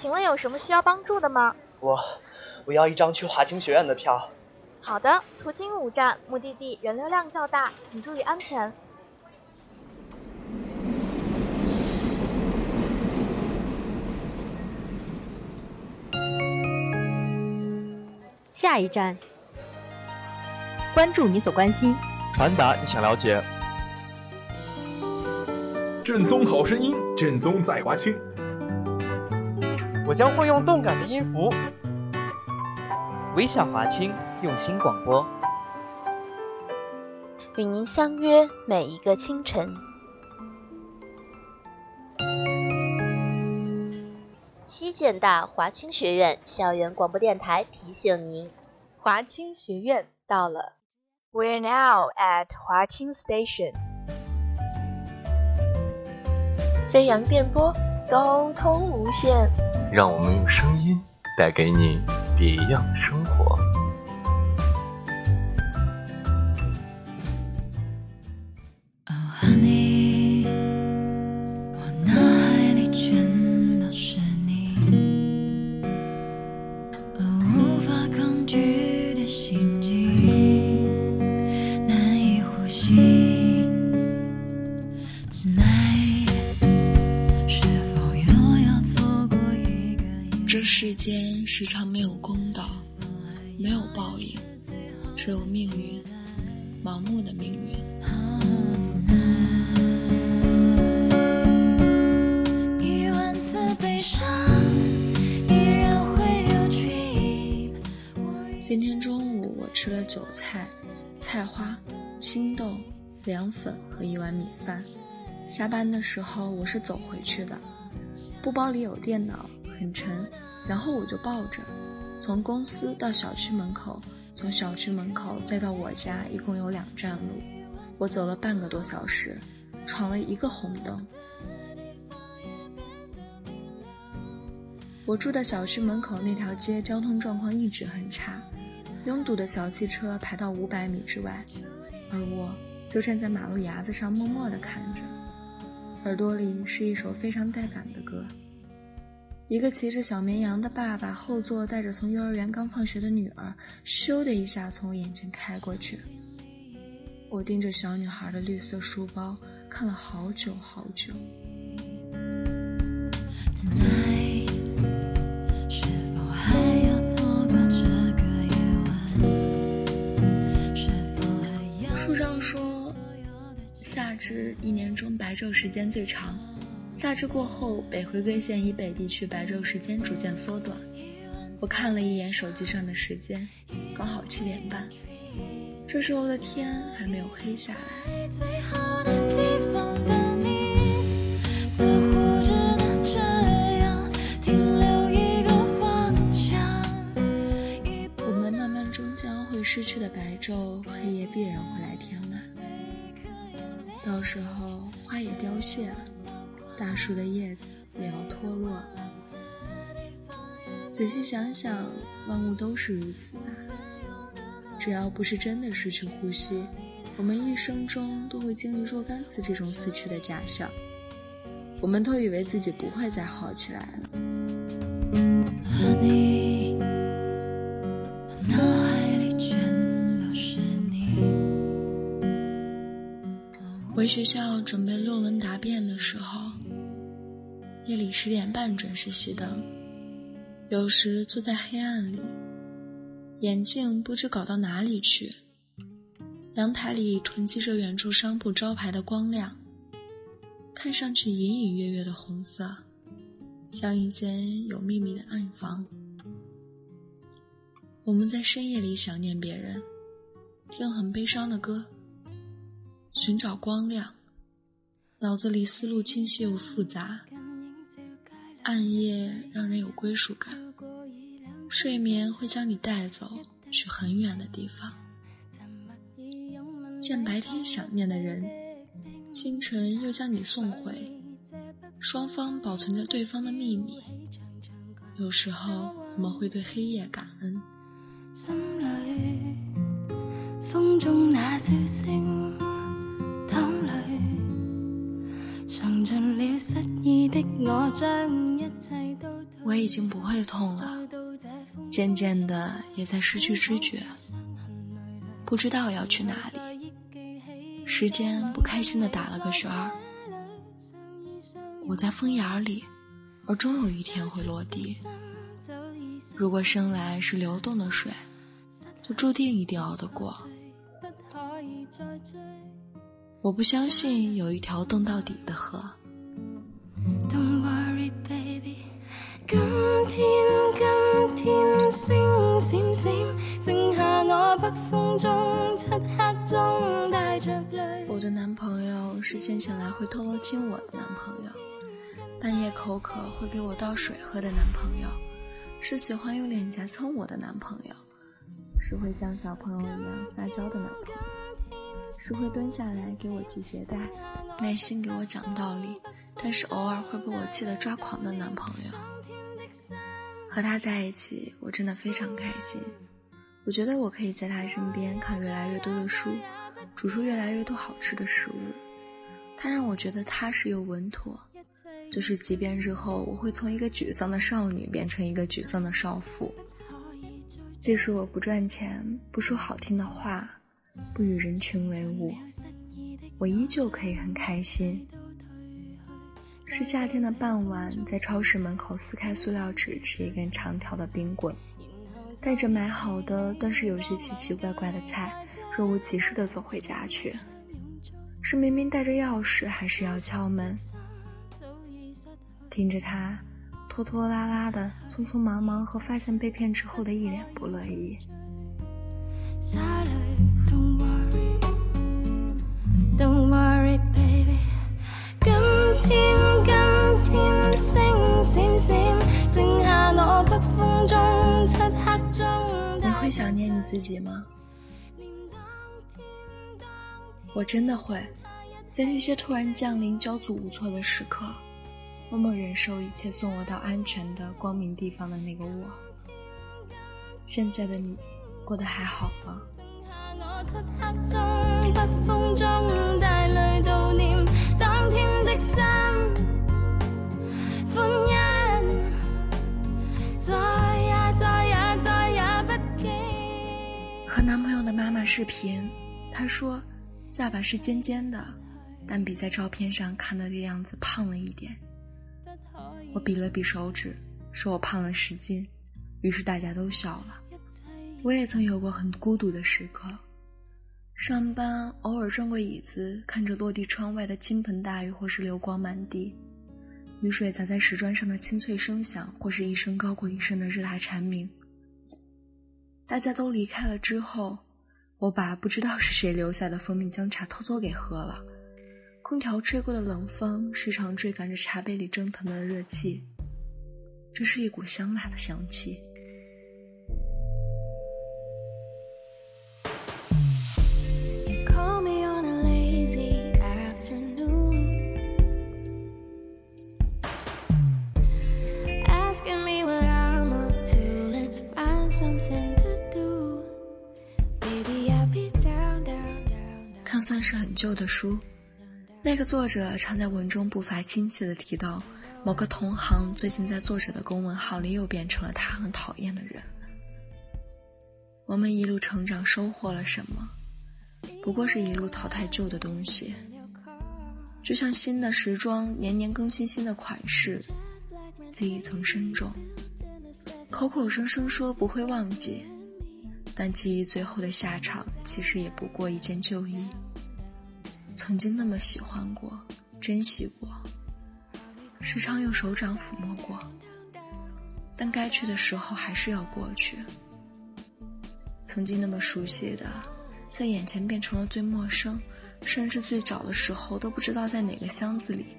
请问有什么需要帮助的吗？我我要一张去华清学院的票。好的，途经五站，目的地人流量较大，请注意安全。下一站，关注你所关心，传达你想了解。正宗好声音，正宗在华清。我将会用动感的音符，微笑华清，用心广播，与您相约每一个清晨。西建大华清学院校园广播电台提醒您，华清学院到了。We're now at 华清 Station。飞扬电波，沟通无限。让我们用声音带给你别样生活。时常没有公道，没有报应，只有命运，盲目的命运。今天中午我吃了韭菜、菜花、青豆、凉粉和一碗米饭。下班的时候我是走回去的，布包里有电脑。很沉，然后我就抱着，从公司到小区门口，从小区门口再到我家，一共有两站路，我走了半个多小时，闯了一个红灯。我住的小区门口那条街交通状况一直很差，拥堵的小汽车排到五百米之外，而我就站在马路牙子上默默地看着，耳朵里是一首非常带感的歌。一个骑着小绵羊的爸爸后座带着从幼儿园刚放学的女儿，咻的一下从我眼前开过去。我盯着小女孩的绿色书包看了好久好久。书上说，夏至一年中白昼时间最长。夏至过后，北回归线以北地区白昼时间逐渐缩短。我看了一眼手机上的时间，刚好七点半。这时候的天还没有黑下来。我们慢慢终将会失去的白昼，黑夜必然会来填满。到时候花也凋谢了。大树的叶子也要脱落了。仔细想想，万物都是如此吧。只要不是真的失去呼吸，我们一生中都会经历若干次这种死去的假象。我们都以为自己不会再好起来了。回学校准备论文答辩的时候。夜里十点半准时熄灯，有时坐在黑暗里，眼镜不知搞到哪里去。阳台里囤积着远处商铺招牌的光亮，看上去隐隐约约的红色，像一间有秘密的暗房。我们在深夜里想念别人，听很悲伤的歌，寻找光亮，脑子里思路清晰又复杂。暗夜让人有归属感，睡眠会将你带走去很远的地方。见白天想念的人，清晨又将你送回，双方保存着对方的秘密。有时候我们会对黑夜感恩。心里风中那笑声，淌泪，尝尽了失意的我，将我已经不会痛了，渐渐的也在失去知觉，不知道要去哪里。时间不开心的打了个旋儿，我在风眼里，而终有一天会落地。如果生来是流动的水，就注定一定熬得过。我不相信有一条冻到底的河。我北风中漆黑中带着泪。我的男朋友是先醒来会偷偷亲我的男朋友，半夜口渴会给我倒水喝的男朋友，是喜欢用脸颊蹭我的男朋友。是会像小朋友一样撒娇的男朋友，是会蹲下来给我系鞋带，耐心给我讲道理，但是偶尔会被我气得抓狂的男朋友。和他在一起，我真的非常开心。我觉得我可以在他身边看越来越多的书，煮出越来越多好吃的食物。他让我觉得踏实又稳妥，就是即便日后我会从一个沮丧的少女变成一个沮丧的少妇。即使我不赚钱，不说好听的话，不与人群为伍，我依旧可以很开心。是夏天的傍晚，在超市门口撕开塑料纸，吃一根长条的冰棍，带着买好的但是有些奇奇怪怪的菜，若无其事的走回家去。是明明带着钥匙，还是要敲门？听着他。拖拖拉拉的，匆匆忙忙和发现被骗之后的一脸不乐意。想念你自己吗？我真的会，在那些突然降临、焦足无措的时刻。默默忍受一切，送我到安全的光明地方的那个我。现在的你，过得还好吗？和男朋友的妈妈视频，她说下巴是尖尖的，但比在照片上看到的样子胖了一点。我比了比手指，说我胖了十斤，于是大家都笑了。我也曾有过很孤独的时刻，上班偶尔转过椅子，看着落地窗外的倾盆大雨，或是流光满地，雨水砸在石砖上的清脆声响，或是一声高过一声的日大蝉鸣。大家都离开了之后，我把不知道是谁留下的蜂蜜姜茶偷偷给喝了。空调吹过的冷风时常追赶着茶杯里蒸腾的热气，这是一股香辣的香气。算是很旧的书。那个作者常在文中不乏亲切地提到，某个同行最近在作者的公文号里又变成了他很讨厌的人。我们一路成长，收获了什么？不过是一路淘汰旧的东西。就像新的时装年年更新新的款式，记忆曾深重，口口声声说不会忘记，但记忆最后的下场其实也不过一件旧衣。曾经那么喜欢过，珍惜过，时常用手掌抚摸过，但该去的时候还是要过去。曾经那么熟悉的，在眼前变成了最陌生、甚至最早的时候都不知道在哪个箱子里。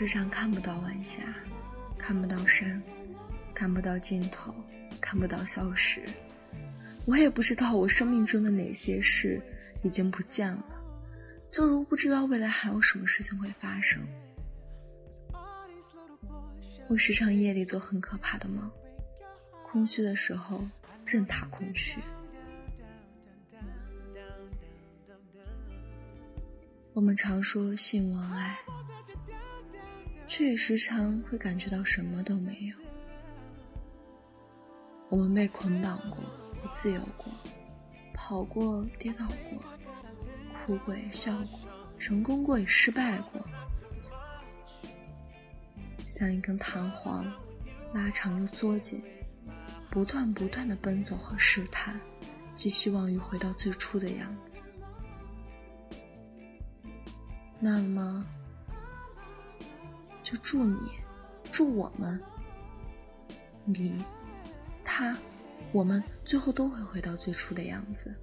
时常看不到晚霞，看不到山，看不到尽头，看不到消失。我也不知道我生命中的哪些事已经不见了，就如不知道未来还有什么事情会发生。我时常夜里做很可怕的梦，空虚的时候任它空虚。我们常说性望爱，却也时常会感觉到什么都没有。我们被捆绑过。不自由过，跑过，跌倒过，哭过也笑过，成功过也失败过，像一根弹簧，拉长又缩紧，不断不断的奔走和试探，寄希望于回到最初的样子。那么，就祝你，祝我们，你，他。我们最后都会回到最初的样子。